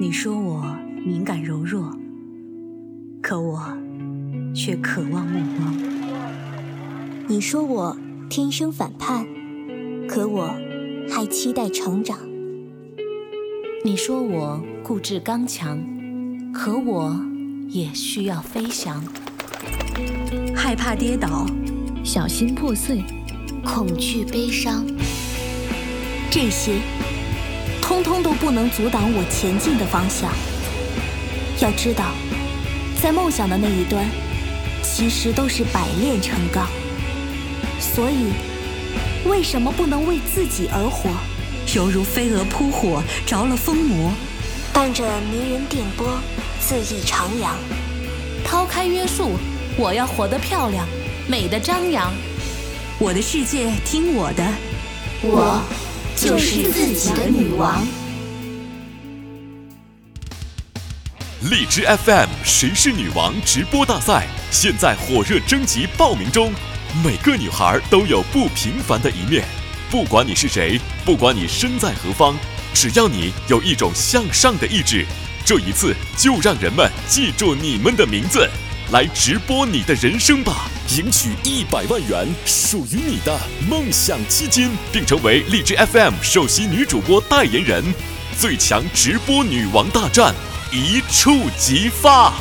你说我敏感柔弱，可我却渴望目光。你说我天生反叛，可我还期待成长。你说我固执刚强，可我也需要飞翔。害怕跌倒，小心破碎，恐惧悲伤，这些通通都不能阻挡我前进的方向。要知道，在梦想的那一端，其实都是百炼成钢。所以，为什么不能为自己而活？犹如飞蛾扑火，着了疯魔，伴着迷人电波，恣意徜徉。抛开约束。我要活得漂亮，美的张扬。我的世界听我的，我就是自己的女王。荔枝 FM 谁是女王直播大赛现在火热征集报名中，每个女孩都有不平凡的一面。不管你是谁，不管你身在何方，只要你有一种向上的意志，这一次就让人们记住你们的名字。来直播你的人生吧，赢取一百万元属于你的梦想基金，并成为荔枝 FM 首席女主播代言人，最强直播女王大战一触即发。